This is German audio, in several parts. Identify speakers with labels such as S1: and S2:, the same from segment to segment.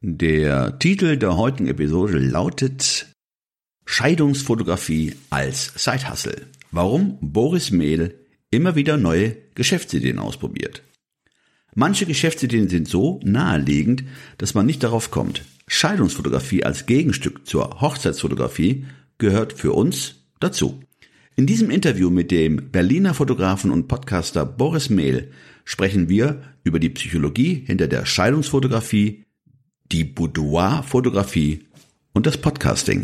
S1: Der Titel der heutigen Episode lautet Scheidungsfotografie als Sidehustle. Warum Boris Mehl immer wieder neue Geschäftsideen ausprobiert. Manche Geschäftsideen sind so naheliegend, dass man nicht darauf kommt. Scheidungsfotografie als Gegenstück zur Hochzeitsfotografie gehört für uns dazu. In diesem Interview mit dem Berliner Fotografen und Podcaster Boris Mehl sprechen wir über die Psychologie hinter der Scheidungsfotografie, die Boudoir-Fotografie und das Podcasting.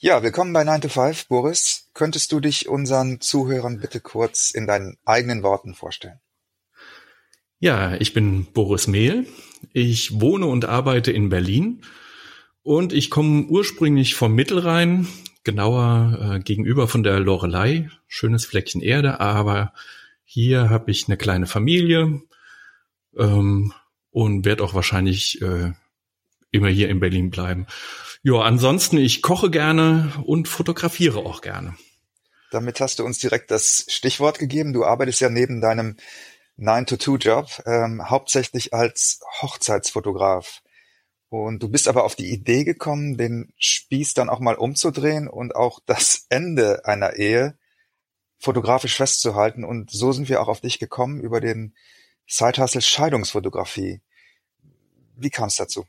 S2: Ja, willkommen bei 9 to 5. Boris, könntest du dich unseren Zuhörern bitte kurz in deinen eigenen Worten vorstellen?
S3: Ja, ich bin Boris Mehl. Ich wohne und arbeite in Berlin und ich komme ursprünglich vom Mittelrhein, genauer äh, gegenüber von der Lorelei, schönes Fleckchen Erde, aber hier habe ich eine kleine Familie ähm, und werde auch wahrscheinlich äh, immer hier in Berlin bleiben. Ja, ansonsten, ich koche gerne und fotografiere auch gerne.
S2: Damit hast du uns direkt das Stichwort gegeben. Du arbeitest ja neben deinem 9-to-2-Job ähm, hauptsächlich als Hochzeitsfotograf. Und du bist aber auf die Idee gekommen, den Spieß dann auch mal umzudrehen und auch das Ende einer Ehe fotografisch festzuhalten. Und so sind wir auch auf dich gekommen über den Sidehustle Scheidungsfotografie. Wie kam es dazu?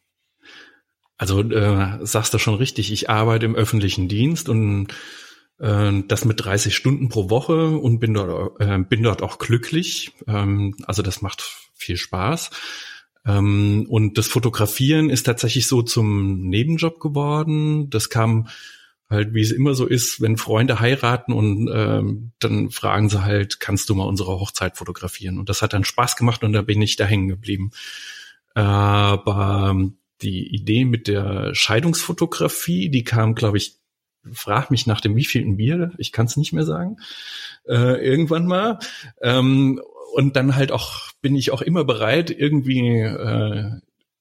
S3: Also äh, sagst du schon richtig, ich arbeite im öffentlichen Dienst und äh, das mit 30 Stunden pro Woche und bin dort, äh, bin dort auch glücklich. Ähm, also das macht viel Spaß. Ähm, und das Fotografieren ist tatsächlich so zum Nebenjob geworden. Das kam halt, wie es immer so ist, wenn Freunde heiraten und ähm, dann fragen sie halt, kannst du mal unsere Hochzeit fotografieren? Und das hat dann Spaß gemacht und da bin ich da hängen geblieben. Aber die Idee mit der Scheidungsfotografie, die kam, glaube ich, frag mich nach dem wievielten Bier, ich kann es nicht mehr sagen, äh, irgendwann mal. Ähm, und dann halt auch bin ich auch immer bereit, irgendwie äh,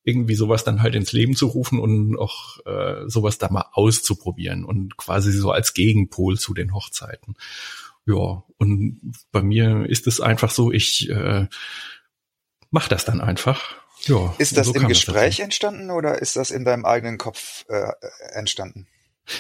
S3: irgendwie sowas dann halt ins Leben zu rufen und auch äh, sowas da mal auszuprobieren und quasi so als Gegenpol zu den Hochzeiten. Ja, und bei mir ist es einfach so, ich äh, mache das dann einfach. Ja,
S2: ist das so im Gespräch das entstanden oder ist das in deinem eigenen Kopf äh, entstanden?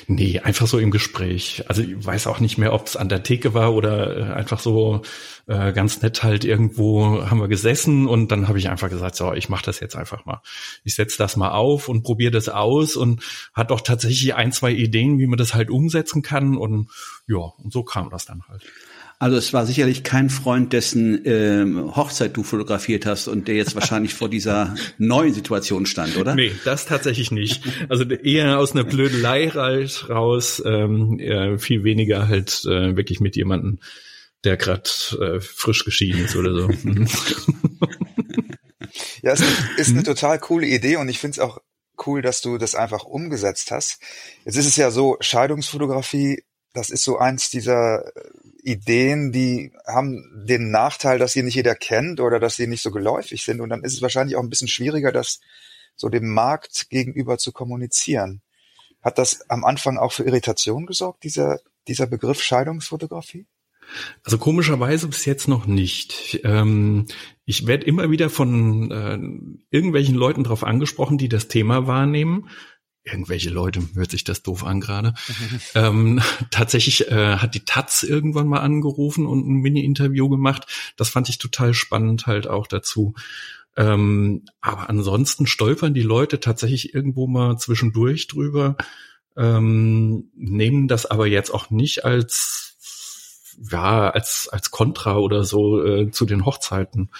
S3: Nee, einfach so im Gespräch. Also ich weiß auch nicht mehr, ob es an der Theke war oder äh, einfach so äh, ganz nett halt irgendwo haben wir gesessen und dann habe ich einfach gesagt, so, ich mache das jetzt einfach mal. Ich setze das mal auf und probiere das aus und hat doch tatsächlich ein, zwei Ideen, wie man das halt umsetzen kann und ja, und so kam das dann halt.
S1: Also es war sicherlich kein Freund, dessen ähm, Hochzeit du fotografiert hast und der jetzt wahrscheinlich vor dieser neuen Situation stand, oder?
S3: Nee, das tatsächlich nicht. Also eher aus einer Blödelei raus, ähm, eher viel weniger halt äh, wirklich mit jemandem, der gerade äh, frisch geschieden ist oder so.
S2: ja, es ist eine total coole Idee und ich finde es auch cool, dass du das einfach umgesetzt hast. Jetzt ist es ja so, Scheidungsfotografie, das ist so eins dieser Ideen, die haben den Nachteil, dass sie nicht jeder kennt oder dass sie nicht so geläufig sind. Und dann ist es wahrscheinlich auch ein bisschen schwieriger, das so dem Markt gegenüber zu kommunizieren. Hat das am Anfang auch für Irritation gesorgt, dieser, dieser Begriff Scheidungsfotografie?
S3: Also komischerweise bis jetzt noch nicht. Ähm, ich werde immer wieder von äh, irgendwelchen Leuten darauf angesprochen, die das Thema wahrnehmen irgendwelche Leute, hört sich das doof an gerade. ähm, tatsächlich äh, hat die Taz irgendwann mal angerufen und ein Mini-Interview gemacht. Das fand ich total spannend halt auch dazu. Ähm, aber ansonsten stolpern die Leute tatsächlich irgendwo mal zwischendurch drüber, ähm, nehmen das aber jetzt auch nicht als ja als als Kontra oder so äh, zu den Hochzeiten.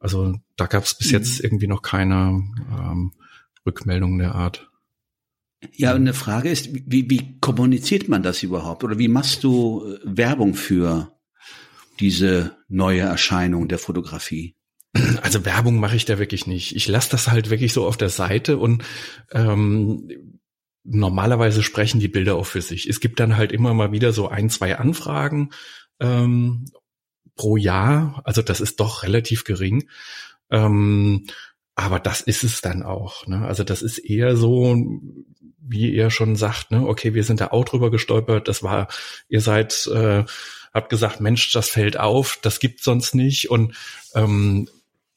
S3: Also da gab es bis mhm. jetzt irgendwie noch keine ähm, Rückmeldungen der Art.
S1: Ja, eine Frage ist, wie, wie kommuniziert man das überhaupt? Oder wie machst du äh, Werbung für diese neue Erscheinung der Fotografie?
S3: Also Werbung mache ich da wirklich nicht. Ich lasse das halt wirklich so auf der Seite und ähm, normalerweise sprechen die Bilder auch für sich. Es gibt dann halt immer mal wieder so ein, zwei Anfragen ähm, pro Jahr. Also das ist doch relativ gering. Ähm, aber das ist es dann auch. Ne? Also das ist eher so, wie ihr schon sagt, ne, okay, wir sind da auch drüber gestolpert. Das war, ihr seid, äh, habt gesagt, Mensch, das fällt auf, das gibt sonst nicht. Und ähm,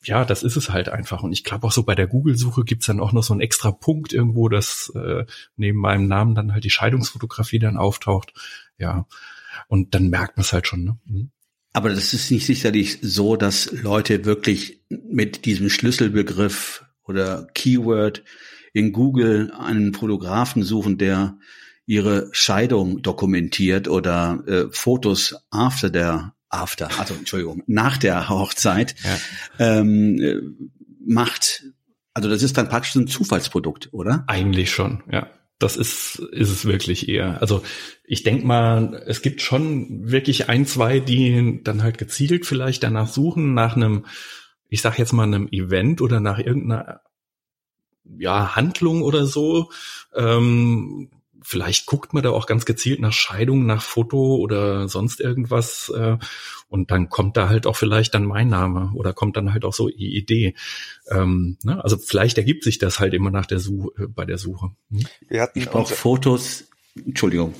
S3: ja, das ist es halt einfach. Und ich glaube auch so bei der Google-Suche gibt's dann auch noch so einen extra Punkt irgendwo, dass äh, neben meinem Namen dann halt die Scheidungsfotografie dann auftaucht. Ja. Und dann merkt man es halt schon. Ne? Mhm.
S1: Aber das ist nicht sicherlich so, dass Leute wirklich mit diesem Schlüsselbegriff oder Keyword in Google einen Fotografen suchen, der ihre Scheidung dokumentiert oder äh, Fotos after der after, also Entschuldigung, nach der Hochzeit ja. ähm, äh, macht. Also das ist dann praktisch ein Zufallsprodukt, oder?
S3: Eigentlich schon, ja. Das ist, ist es wirklich eher. Also ich denke mal, es gibt schon wirklich ein, zwei, die dann halt gezielt vielleicht danach suchen, nach einem, ich sag jetzt mal, einem Event oder nach irgendeiner ja, Handlung oder so. Ähm, vielleicht guckt man da auch ganz gezielt nach Scheidung, nach Foto oder sonst irgendwas. Äh, und dann kommt da halt auch vielleicht dann mein Name oder kommt dann halt auch so die Idee. Ähm, ne? Also vielleicht ergibt sich das halt immer nach der Suche, äh, bei der Suche.
S1: Hm? Wir hatten ich brauche Fotos. Entschuldigung.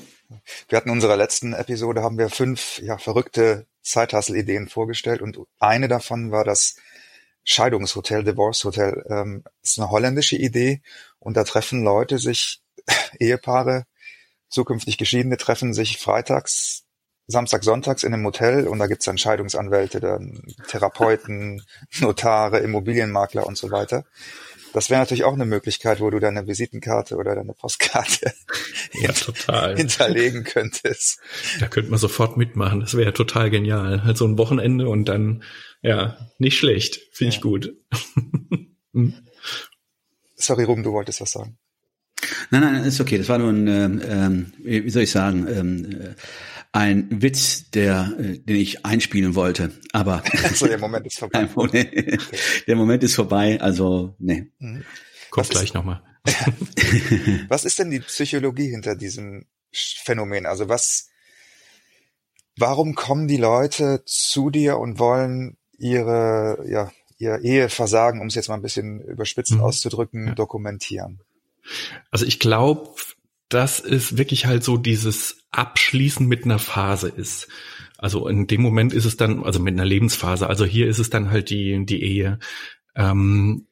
S2: Wir hatten in unserer letzten Episode haben wir fünf ja, verrückte Zeithassel-Ideen vorgestellt und eine davon war das Scheidungshotel, Divorce Hotel. Ähm, ist eine holländische Idee und da treffen Leute sich Ehepaare, zukünftig Geschiedene treffen sich freitags, Samstag, Sonntags in einem Hotel und da gibt's dann Scheidungsanwälte, dann Therapeuten, Notare, Immobilienmakler und so weiter. Das wäre natürlich auch eine Möglichkeit, wo du deine Visitenkarte oder deine Postkarte
S3: ja, total.
S2: hinterlegen könntest.
S3: Da könnte man sofort mitmachen. Das wäre total genial. Halt so ein Wochenende und dann, ja, nicht schlecht. Finde ja. ich gut.
S2: Sorry, Rum, du wolltest was sagen.
S1: Nein, nein, ist okay. Das war nur ein, ähm, wie soll ich sagen, ähm, ein Witz, der, äh, den ich einspielen wollte. Aber
S2: also der Moment ist vorbei.
S1: der Moment ist vorbei. Also nee.
S3: Mhm. Kommt gleich nochmal.
S2: was ist denn die Psychologie hinter diesem Phänomen? Also was, warum kommen die Leute zu dir und wollen ihre, ja, ihr Eheversagen, um es jetzt mal ein bisschen überspitzt mhm. auszudrücken, ja. dokumentieren?
S3: Also ich glaube, dass es wirklich halt so dieses Abschließen mit einer Phase ist. Also in dem Moment ist es dann, also mit einer Lebensphase, also hier ist es dann halt die, die Ehe. Ähm,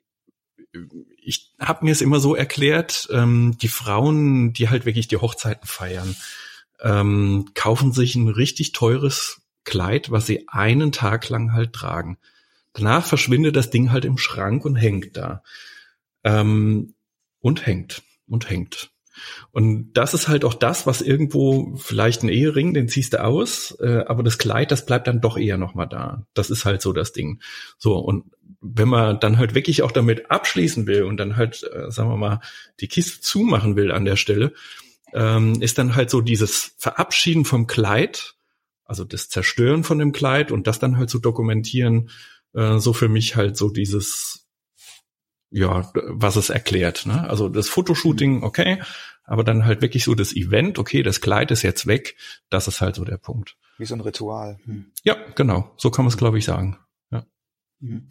S3: ich habe mir es immer so erklärt, ähm, die Frauen, die halt wirklich die Hochzeiten feiern, ähm, kaufen sich ein richtig teures Kleid, was sie einen Tag lang halt tragen. Danach verschwindet das Ding halt im Schrank und hängt da. Ähm, und hängt und hängt. Und das ist halt auch das, was irgendwo vielleicht ein Ehering, den ziehst du aus, äh, aber das Kleid, das bleibt dann doch eher nochmal da. Das ist halt so das Ding. So, und wenn man dann halt wirklich auch damit abschließen will und dann halt, äh, sagen wir mal, die Kiste zumachen will an der Stelle, ähm, ist dann halt so dieses Verabschieden vom Kleid, also das Zerstören von dem Kleid und das dann halt zu dokumentieren, äh, so für mich halt so dieses ja, was es erklärt. Ne? Also das Fotoshooting, okay, aber dann halt wirklich so das Event, okay, das Kleid ist jetzt weg, das ist halt so der Punkt.
S2: Wie so ein Ritual. Hm.
S3: Ja, genau, so kann man es, glaube ich, sagen. Ja.
S1: Hm.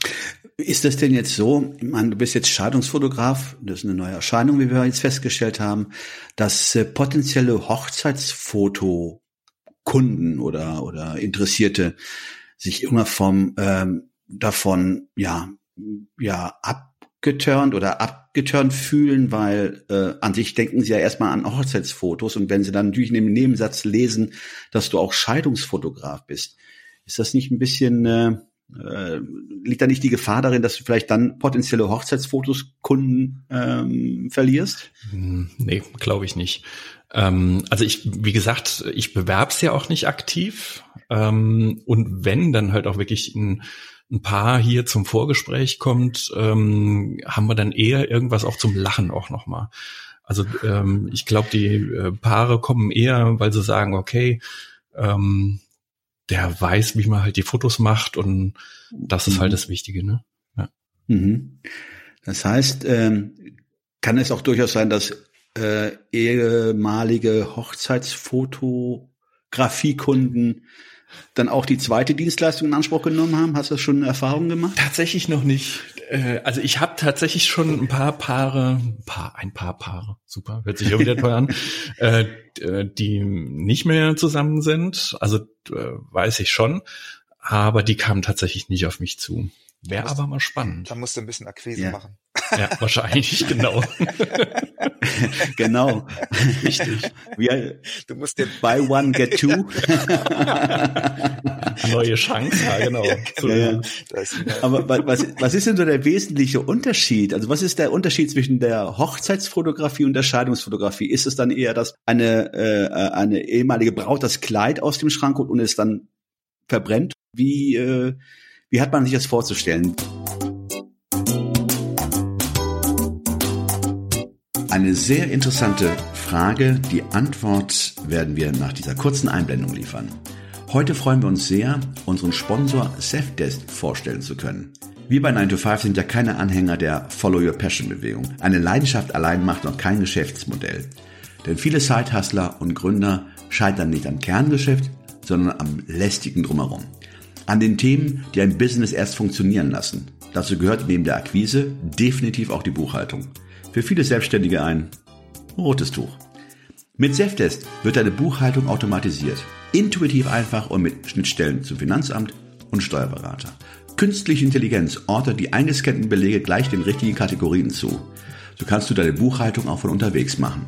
S1: Ist das denn jetzt so, ich meine, du bist jetzt Scheidungsfotograf, das ist eine neue Erscheinung, wie wir jetzt festgestellt haben, dass äh, potenzielle Hochzeitsfotokunden oder, oder Interessierte sich immer vom ähm, davon ja ja ab abgeturnt oder abgeturnt fühlen, weil äh, an sich denken sie ja erstmal an Hochzeitsfotos und wenn sie dann natürlich in dem Nebensatz lesen, dass du auch Scheidungsfotograf bist, ist das nicht ein bisschen, äh, äh, liegt da nicht die Gefahr darin, dass du vielleicht dann potenzielle Hochzeitsfotos Kunden ähm, verlierst?
S3: Hm, nee, glaube ich nicht. Ähm, also ich, wie gesagt, ich bewerb's ja auch nicht aktiv. Ähm, und wenn, dann halt auch wirklich ein ein Paar hier zum Vorgespräch kommt, ähm, haben wir dann eher irgendwas auch zum Lachen auch nochmal. Also ähm, ich glaube, die äh, Paare kommen eher, weil sie sagen, okay, ähm, der weiß, wie man halt die Fotos macht und das ist halt mhm. halt das Wichtige, ne? Ja.
S1: Mhm. Das heißt, ähm, kann es auch durchaus sein, dass äh, ehemalige Hochzeitsfotografiekunden dann auch die zweite Dienstleistung in Anspruch genommen haben? Hast du schon Erfahrungen gemacht?
S3: Tatsächlich noch nicht. Äh, also ich habe tatsächlich schon ein paar Paare, ein paar, ein paar Paare, super, hört sich ja wieder toll an, äh, die nicht mehr zusammen sind. Also äh, weiß ich schon, aber die kamen tatsächlich nicht auf mich zu. Wäre aber mal spannend.
S2: Da musst du ein bisschen Akquise ja. machen.
S3: Ja, wahrscheinlich, genau.
S1: genau.
S3: Richtig.
S1: Wir, du musst den Buy One, Get Two.
S3: Neue Chance, ja, genau. Ja, ja.
S1: Aber was, was ist denn so der wesentliche Unterschied? Also was ist der Unterschied zwischen der Hochzeitsfotografie und der Scheidungsfotografie? Ist es dann eher, dass eine, äh, eine ehemalige Braut das Kleid aus dem Schrank holt und es dann verbrennt? Wie, äh, wie hat man sich das vorzustellen? Eine sehr interessante Frage. Die Antwort werden wir nach dieser kurzen Einblendung liefern. Heute freuen wir uns sehr, unseren Sponsor Safdesk vorstellen zu können. Wir bei 9 to 5 sind ja keine Anhänger der Follow Your Passion Bewegung. Eine Leidenschaft allein macht noch kein Geschäftsmodell. Denn viele Sidehustler und Gründer scheitern nicht am Kerngeschäft, sondern am lästigen Drumherum. An den Themen, die ein Business erst funktionieren lassen. Dazu gehört neben der Akquise definitiv auch die Buchhaltung für viele Selbstständige ein rotes Tuch. Mit Safdesk wird deine Buchhaltung automatisiert, intuitiv einfach und mit Schnittstellen zum Finanzamt und Steuerberater. Künstliche Intelligenz ordnet die eingescannten Belege gleich den richtigen Kategorien zu. So kannst du deine Buchhaltung auch von unterwegs machen.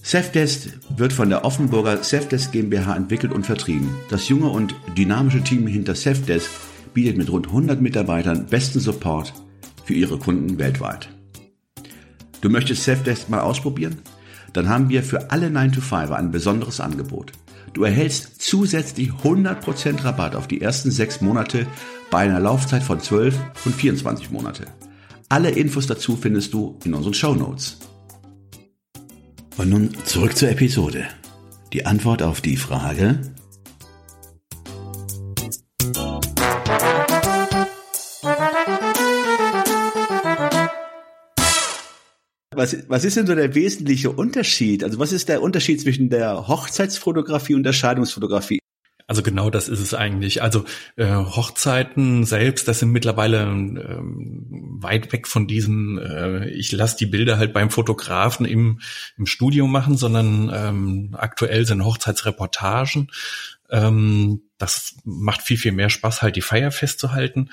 S1: Safdesk wird von der Offenburger Safdesk GmbH entwickelt und vertrieben. Das junge und dynamische Team hinter Safdesk bietet mit rund 100 Mitarbeitern besten Support für ihre Kunden weltweit. Du möchtest Selfdesk mal ausprobieren? Dann haben wir für alle 9 to 5 ein besonderes Angebot. Du erhältst zusätzlich 100% Rabatt auf die ersten 6 Monate bei einer Laufzeit von 12 und 24 Monate. Alle Infos dazu findest du in unseren Show Notes. Und nun zurück zur Episode. Die Antwort auf die Frage, was, was ist denn so der wesentliche Unterschied? Also was ist der Unterschied zwischen der Hochzeitsfotografie und der Scheidungsfotografie?
S3: Also genau das ist es eigentlich. Also äh, Hochzeiten selbst, das sind mittlerweile ähm, weit weg von diesem, äh, ich lasse die Bilder halt beim Fotografen im, im Studio machen, sondern ähm, aktuell sind Hochzeitsreportagen. Ähm, das macht viel, viel mehr Spaß, halt die Feier festzuhalten.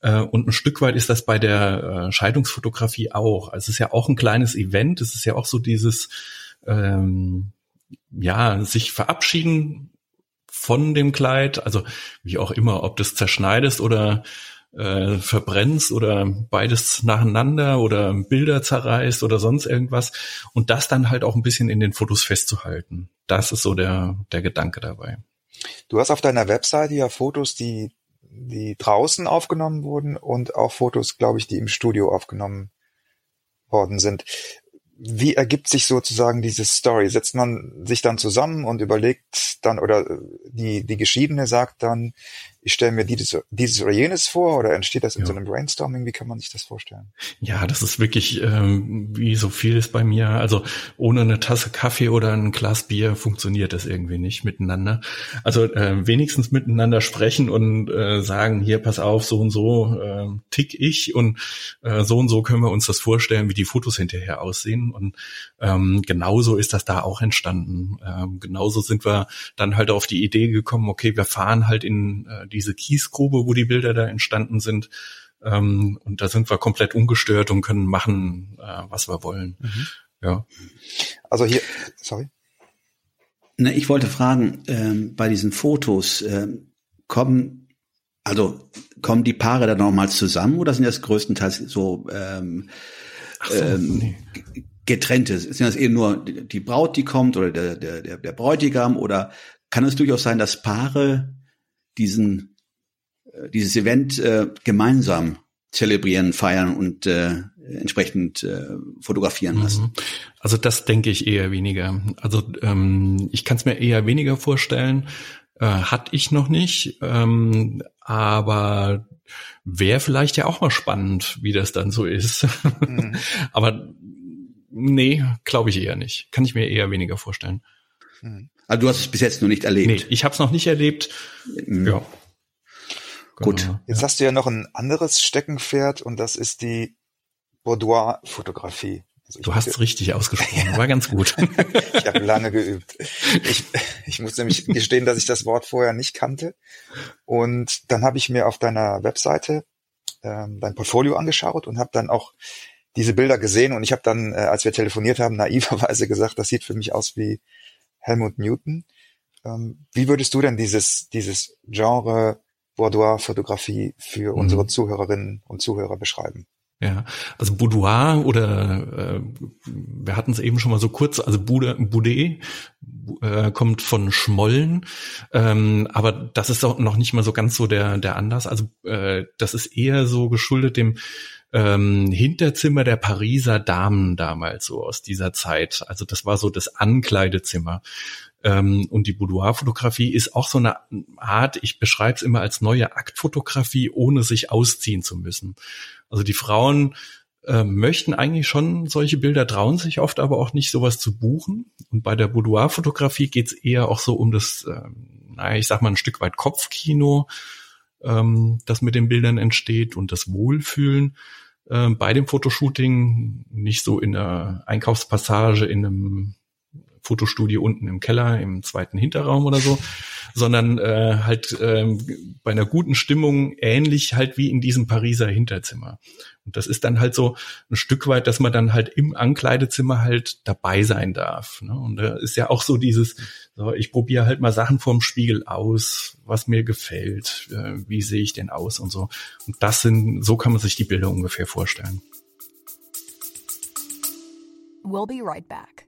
S3: Äh, und ein Stück weit ist das bei der äh, Scheidungsfotografie auch. Also es ist ja auch ein kleines Event. Es ist ja auch so dieses, ähm, ja, sich verabschieden von dem Kleid. Also wie auch immer, ob das zerschneidest oder äh, verbrennst oder beides nacheinander oder Bilder zerreißt oder sonst irgendwas und das dann halt auch ein bisschen in den Fotos festzuhalten. Das ist so der, der Gedanke dabei.
S2: Du hast auf deiner Webseite ja Fotos, die die draußen aufgenommen wurden und auch Fotos, glaube ich, die im Studio aufgenommen worden sind. Wie ergibt sich sozusagen diese Story? Setzt man sich dann zusammen und überlegt dann oder die, die Geschiedene sagt dann, ich stelle mir dieses, dieses oder jenes vor oder entsteht das in ja. so einem Brainstorming? Wie kann man sich das vorstellen?
S3: Ja, das ist wirklich ähm, wie so vieles bei mir. Also ohne eine Tasse Kaffee oder ein Glas Bier funktioniert das irgendwie nicht miteinander. Also äh, wenigstens miteinander sprechen und äh, sagen, hier pass auf, so und so äh, tick ich und äh, so und so können wir uns das vorstellen, wie die Fotos hinterher aussehen. Und ähm, genauso ist das da auch entstanden. Ähm, genauso sind wir dann halt auf die Idee gekommen, okay, wir fahren halt in äh, die diese Kiesgrube, wo die Bilder da entstanden sind. Ähm, und da sind wir komplett ungestört und können machen, äh, was wir wollen. Mhm. Ja.
S2: Also hier, sorry.
S1: Ne, ich wollte fragen, ähm, bei diesen Fotos ähm, kommen, also kommen die Paare dann nochmals zusammen oder sind das größtenteils so, ähm, so ähm, nee. getrennte? Sind das eben nur die Braut, die kommt oder der, der, der Bräutigam oder kann es durchaus sein, dass Paare diesen, äh, dieses Event äh, gemeinsam zelebrieren, feiern und äh, entsprechend äh, fotografieren mhm. lassen.
S3: Also das denke ich eher weniger. Also ähm, ich kann es mir eher weniger vorstellen. Äh, hatte ich noch nicht, ähm, aber wäre vielleicht ja auch mal spannend, wie das dann so ist. Mhm. aber nee, glaube ich eher nicht. Kann ich mir eher weniger vorstellen.
S1: Mhm. Also du hast es bis jetzt noch nicht erlebt. Nee,
S3: ich habe es noch nicht erlebt. Mhm. Ja.
S2: Gut. Genau. Jetzt hast du ja noch ein anderes Steckenpferd und das ist die Boudoir-Fotografie.
S3: Also du hast es richtig ausgesprochen, war ganz gut.
S2: ich habe lange geübt. Ich, ich muss nämlich gestehen, dass ich das Wort vorher nicht kannte. Und dann habe ich mir auf deiner Webseite ähm, dein Portfolio angeschaut und habe dann auch diese Bilder gesehen. Und ich habe dann, äh, als wir telefoniert haben, naiverweise gesagt, das sieht für mich aus wie Helmut Newton. Ähm, wie würdest du denn dieses, dieses Genre Boudoir-Fotografie für mhm. unsere Zuhörerinnen und Zuhörer beschreiben?
S3: Ja, also Boudoir oder äh, wir hatten es eben schon mal so kurz, also Boudet äh, kommt von Schmollen, ähm, aber das ist auch noch nicht mal so ganz so der der Anlass. Also äh, das ist eher so geschuldet dem ähm, Hinterzimmer der Pariser Damen damals so aus dieser Zeit. Also das war so das Ankleidezimmer. Ähm, und die Boudoir-Fotografie ist auch so eine Art, ich beschreibe es immer als neue Aktfotografie, ohne sich ausziehen zu müssen. Also die Frauen äh, möchten eigentlich schon solche Bilder, trauen sich oft aber auch nicht, sowas zu buchen. Und bei der Boudoir-Fotografie geht es eher auch so um das, äh, naja, ich sag mal ein Stück weit Kopfkino, ähm, das mit den Bildern entsteht und das Wohlfühlen äh, bei dem Fotoshooting, nicht so in einer Einkaufspassage in einem Fotostudio unten im Keller, im zweiten Hinterraum oder so, sondern äh, halt äh, bei einer guten Stimmung ähnlich halt wie in diesem Pariser Hinterzimmer. Und das ist dann halt so ein Stück weit, dass man dann halt im Ankleidezimmer halt dabei sein darf. Ne? Und da ist ja auch so dieses, so, ich probiere halt mal Sachen vorm Spiegel aus, was mir gefällt, äh, wie sehe ich denn aus und so. Und das sind, so kann man sich die Bilder ungefähr vorstellen. We'll be right back.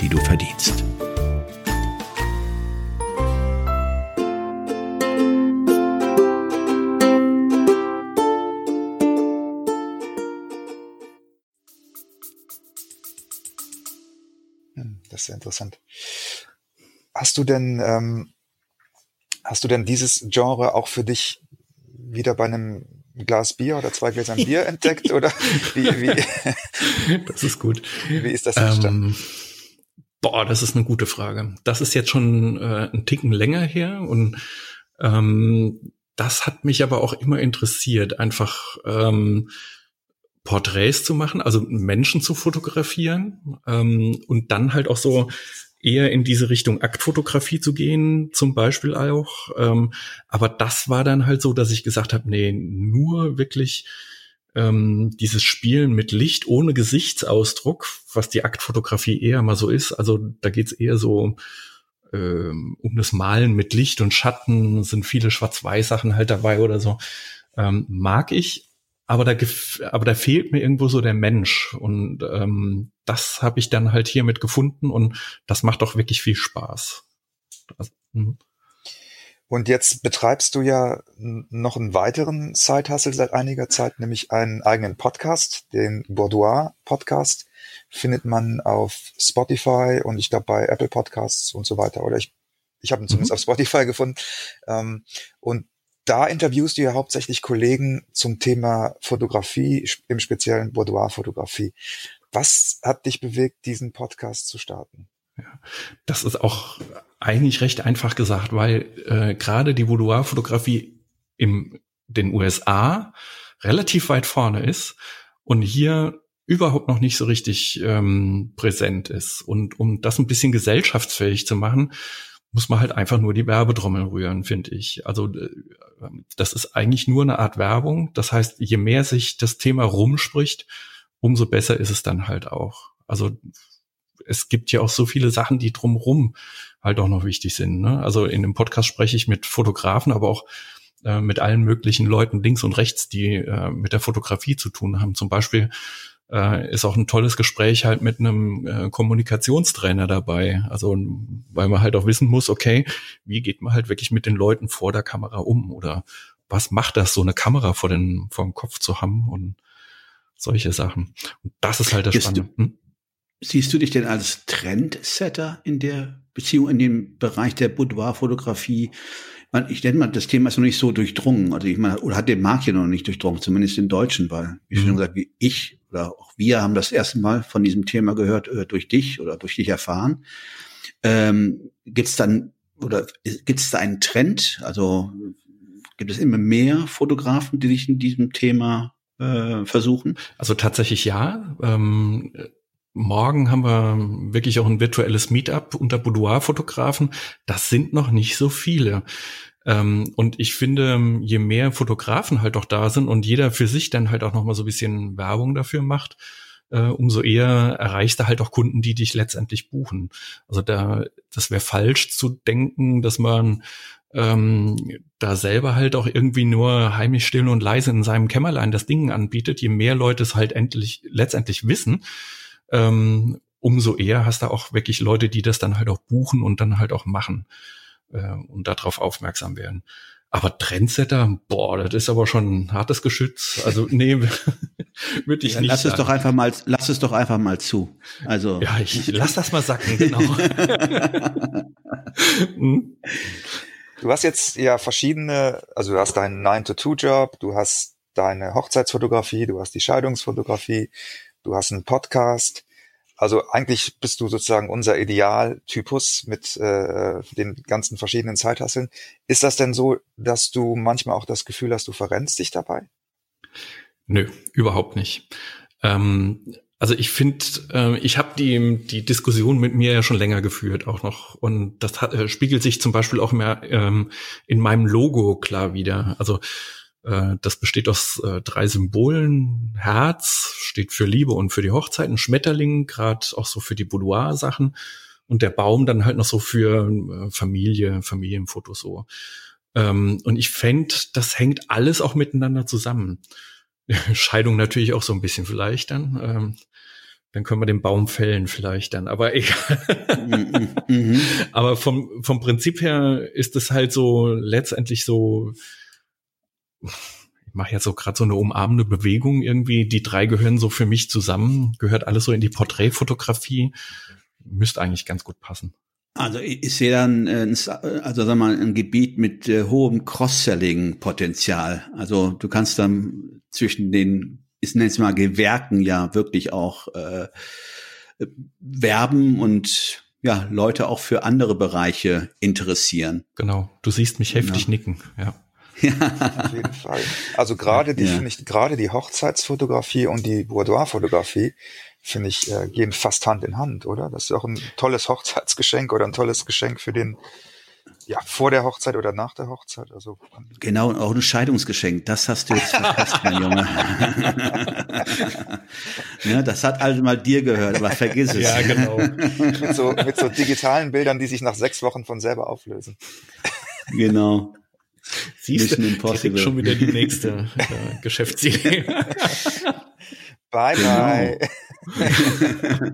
S1: Die du verdienst.
S2: Hm, das ist sehr interessant. Hast du denn, ähm, hast du denn dieses Genre auch für dich wieder bei einem Glas Bier oder zwei Gläsern Bier entdeckt oder wie,
S3: wie? Das ist gut.
S2: Wie ist das entstanden? Ähm,
S3: Boah, das ist eine gute Frage. Das ist jetzt schon äh, ein Ticken länger her und ähm, das hat mich aber auch immer interessiert, einfach ähm, Porträts zu machen, also Menschen zu fotografieren ähm, und dann halt auch so eher in diese Richtung Aktfotografie zu gehen, zum Beispiel auch. Ähm, aber das war dann halt so, dass ich gesagt habe, nee, nur wirklich ähm, dieses Spielen mit Licht ohne Gesichtsausdruck, was die Aktfotografie eher mal so ist. Also da geht's eher so ähm, um das Malen mit Licht und Schatten, sind viele Schwarz-Weiß-Sachen halt dabei oder so. Ähm, mag ich, aber da, aber da fehlt mir irgendwo so der Mensch. Und ähm, das habe ich dann halt hiermit gefunden und das macht auch wirklich viel Spaß. Also,
S2: mhm. Und jetzt betreibst du ja noch einen weiteren Side-Hustle seit einiger Zeit, nämlich einen eigenen Podcast, den Boudoir Podcast. Findet man auf Spotify und ich glaube bei Apple Podcasts und so weiter. Oder ich, ich habe ihn zumindest mhm. auf Spotify gefunden. Ähm, und da interviewst du ja hauptsächlich Kollegen zum Thema Fotografie, im speziellen Boudoir-Fotografie. Was hat dich bewegt, diesen Podcast zu starten?
S3: Ja, das ist auch eigentlich recht einfach gesagt, weil äh, gerade die Boudoir-Fotografie in den USA relativ weit vorne ist und hier überhaupt noch nicht so richtig ähm, präsent ist. Und um das ein bisschen gesellschaftsfähig zu machen, muss man halt einfach nur die Werbetrommel rühren, finde ich. Also äh, das ist eigentlich nur eine Art Werbung. Das heißt, je mehr sich das Thema rumspricht, umso besser ist es dann halt auch. Also es gibt ja auch so viele Sachen, die drumrum halt auch noch wichtig sind. Ne? Also in dem Podcast spreche ich mit Fotografen, aber auch äh, mit allen möglichen Leuten links und rechts, die äh, mit der Fotografie zu tun haben. Zum Beispiel äh, ist auch ein tolles Gespräch halt mit einem äh, Kommunikationstrainer dabei. Also weil man halt auch wissen muss, okay, wie geht man halt wirklich mit den Leuten vor der Kamera um oder was macht das, so eine Kamera vor, den, vor dem Kopf zu haben und solche Sachen. Und das ist halt das Spannende. Hm?
S1: Siehst du dich denn als Trendsetter in der Beziehung, in dem Bereich der Boudoir-Fotografie? Ich denke mal, das Thema ist noch nicht so durchdrungen. Also ich meine, oder hat den Markt ja noch nicht durchdrungen, zumindest den Deutschen, weil, wie mhm. schon gesagt, wie ich oder auch wir haben das erste Mal von diesem Thema gehört äh, durch dich oder durch dich erfahren. Ähm, gibt es dann oder gibt es da einen Trend? Also gibt es immer mehr Fotografen, die sich in diesem Thema äh, versuchen?
S3: Also tatsächlich ja. Ähm, morgen haben wir wirklich auch ein virtuelles Meetup unter Boudoir-Fotografen. Das sind noch nicht so viele. Ähm, und ich finde, je mehr Fotografen halt auch da sind und jeder für sich dann halt auch noch mal so ein bisschen Werbung dafür macht, äh, umso eher erreichst du halt auch Kunden, die dich letztendlich buchen. Also da, das wäre falsch zu denken, dass man ähm, da selber halt auch irgendwie nur heimisch still und leise in seinem Kämmerlein das Ding anbietet, je mehr Leute es halt endlich letztendlich wissen, ähm, umso eher hast du auch wirklich Leute, die das dann halt auch buchen und dann halt auch machen äh, und darauf aufmerksam werden. Aber Trendsetter, boah, das ist aber schon ein hartes Geschütz. Also nee, würde ich ja, nicht.
S1: Lass sagen. es doch einfach mal, lass es doch einfach mal zu. Also
S3: ja, ich lass das mal sacken, genau.
S2: hm? Du hast jetzt ja verschiedene, also du hast deinen 9-to-2-Job, du hast deine Hochzeitsfotografie, du hast die Scheidungsfotografie, du hast einen Podcast. Also eigentlich bist du sozusagen unser Idealtypus mit äh, den ganzen verschiedenen Zeithasseln. Ist das denn so, dass du manchmal auch das Gefühl hast, du verrennst dich dabei?
S3: Nö, überhaupt nicht. Ähm, also ich finde, äh, ich habe die, die Diskussion mit mir ja schon länger geführt auch noch. Und das hat, äh, spiegelt sich zum Beispiel auch mehr ähm, in meinem Logo klar wieder. Also das besteht aus äh, drei Symbolen. Herz steht für Liebe und für die Hochzeit, ein Schmetterling, gerade auch so für die Boudoir-Sachen. Und der Baum dann halt noch so für äh, Familie, Familienfotos so. Ähm, und ich fände, das hängt alles auch miteinander zusammen. Scheidung natürlich auch so ein bisschen vielleicht dann. Ähm, dann können wir den Baum fällen vielleicht dann, aber egal. Mhm. aber vom, vom Prinzip her ist es halt so letztendlich so, ich mache jetzt so gerade so eine umarmende Bewegung irgendwie. Die drei gehören so für mich zusammen, gehört alles so in die Porträtfotografie. Müsste eigentlich ganz gut passen.
S1: Also ich sehe dann ein, also sag mal, ein Gebiet mit äh, hohem Cross-Selling-Potenzial. Also du kannst dann zwischen den, ich nenne es mal Gewerken ja wirklich auch äh, werben und ja Leute auch für andere Bereiche interessieren.
S3: Genau. Du siehst mich heftig ja. nicken. Ja.
S2: Auf jeden Fall. Also gerade die, ja. finde ich, gerade die Hochzeitsfotografie und die Boudoir-Fotografie, finde ich, äh, gehen fast Hand in Hand, oder? Das ist auch ein tolles Hochzeitsgeschenk oder ein tolles Geschenk für den, ja, vor der Hochzeit oder nach der Hochzeit. Also
S1: genau, auch ein Scheidungsgeschenk. Das hast du jetzt verpasst, mein Junge. ja, das hat also mal dir gehört, aber vergiss es.
S2: Ja, genau. mit, so, mit so digitalen Bildern, die sich nach sechs Wochen von selber auflösen.
S1: genau.
S3: Siehst du, direkt schon wieder die nächste äh, Geschäftsidee.
S2: bye, bye.
S1: Genau.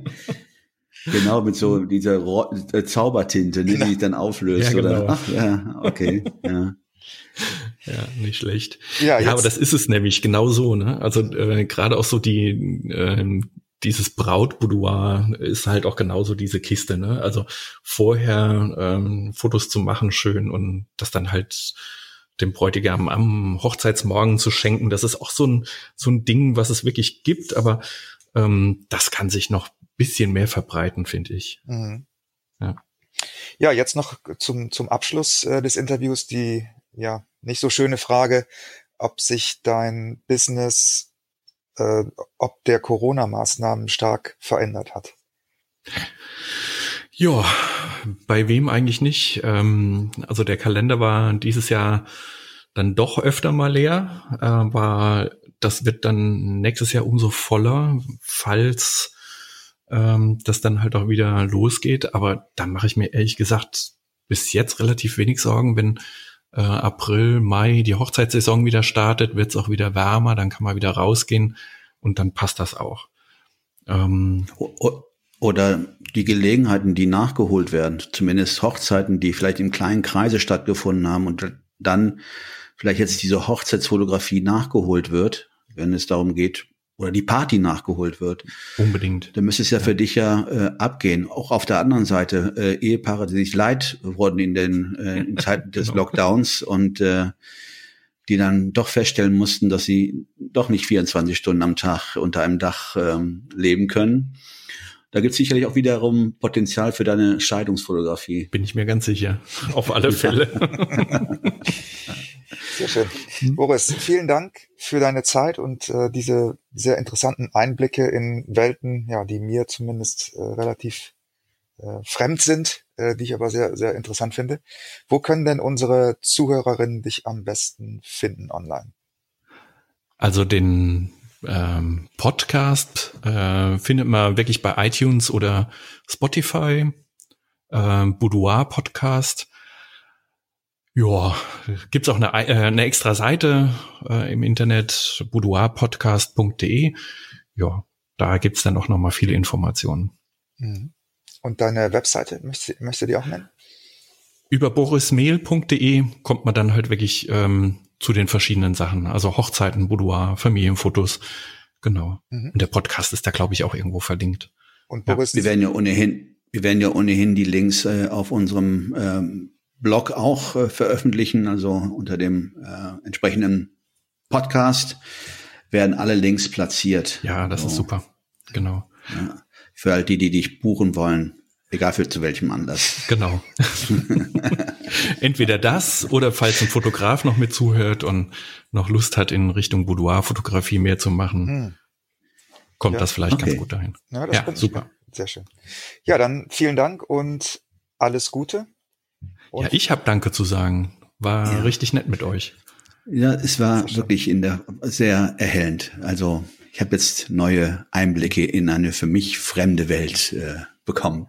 S1: genau, mit so dieser Ro äh, Zaubertinte, ne, genau. die sich dann auflöst. Ja, genau. oder? Ach, ja, okay. Ja.
S3: Ja, nicht schlecht. Ja, ja aber das ist es nämlich genau so. Ne? Also äh, gerade auch so die äh, dieses Brautboudoir ist halt auch genauso diese Kiste. Ne? Also vorher ähm, Fotos zu machen schön und das dann halt dem Bräutigam am Hochzeitsmorgen zu schenken. Das ist auch so ein, so ein Ding, was es wirklich gibt, aber ähm, das kann sich noch bisschen mehr verbreiten, finde ich. Mhm.
S2: Ja. Ja, jetzt noch zum, zum Abschluss äh, des Interviews die ja nicht so schöne Frage, ob sich dein Business, äh, ob der Corona-Maßnahmen stark verändert hat.
S3: Ja, bei wem eigentlich nicht? Ähm, also der Kalender war dieses Jahr dann doch öfter mal leer, aber das wird dann nächstes Jahr umso voller, falls ähm, das dann halt auch wieder losgeht. Aber da mache ich mir ehrlich gesagt bis jetzt relativ wenig Sorgen, wenn äh, April, Mai die Hochzeitssaison wieder startet, wird es auch wieder wärmer, dann kann man wieder rausgehen und dann passt das auch.
S1: Ähm, oder die Gelegenheiten, die nachgeholt werden, zumindest Hochzeiten, die vielleicht im kleinen Kreise stattgefunden haben und dann vielleicht jetzt diese Hochzeitsfotografie nachgeholt wird, wenn es darum geht, oder die Party nachgeholt wird.
S3: Unbedingt.
S1: Dann müsste es ja, ja. für dich ja äh, abgehen. Auch auf der anderen Seite, äh, Ehepaare, die sich leid wurden in den äh, in Zeiten des genau. Lockdowns und äh, die dann doch feststellen mussten, dass sie doch nicht 24 Stunden am Tag unter einem Dach ähm, leben können. Da gibt es sicherlich auch wiederum Potenzial für deine Scheidungsfotografie.
S3: Bin ich mir ganz sicher. Auf alle Fälle.
S2: Sehr schön. Boris, vielen Dank für deine Zeit und äh, diese sehr interessanten Einblicke in Welten, ja, die mir zumindest äh, relativ äh, fremd sind, äh, die ich aber sehr, sehr interessant finde. Wo können denn unsere Zuhörerinnen dich am besten finden online?
S3: Also den ähm, Podcast äh, findet man wirklich bei iTunes oder Spotify, äh, Boudoir Podcast. Ja, gibt's auch eine, äh, eine extra Seite äh, im Internet, boudoirpodcast.de. Ja, da gibt's dann auch nochmal viele Informationen.
S2: Mhm. Und deine Webseite, möchtest, möchtest du die auch nennen?
S3: Über borismehl.de kommt man dann halt wirklich ähm, zu den verschiedenen Sachen. Also Hochzeiten, Boudoir, Familienfotos. Genau. Mhm. Und der Podcast ist da, glaube ich, auch irgendwo verlinkt.
S1: Und Boris, ja. wir werden ja ohnehin, wir werden ja ohnehin die Links äh, auf unserem ähm, Blog auch äh, veröffentlichen, also unter dem äh, entsprechenden Podcast werden alle Links platziert.
S3: Ja, das so. ist super. Genau. Ja,
S1: für all die, die dich buchen wollen, egal für zu welchem Anlass.
S3: Genau. Entweder das oder falls ein Fotograf noch mit zuhört und noch Lust hat, in Richtung Boudoir-Fotografie mehr zu machen, hm. kommt ja. das vielleicht okay. ganz gut dahin.
S2: Ja, ja super. Sehr schön. Ja, dann vielen Dank und alles Gute.
S3: Und ja, ich habe Danke zu sagen. War ja. richtig nett mit euch.
S1: Ja, es war wirklich in der sehr erhellend. Also ich habe jetzt neue Einblicke in eine für mich fremde Welt äh, bekommen.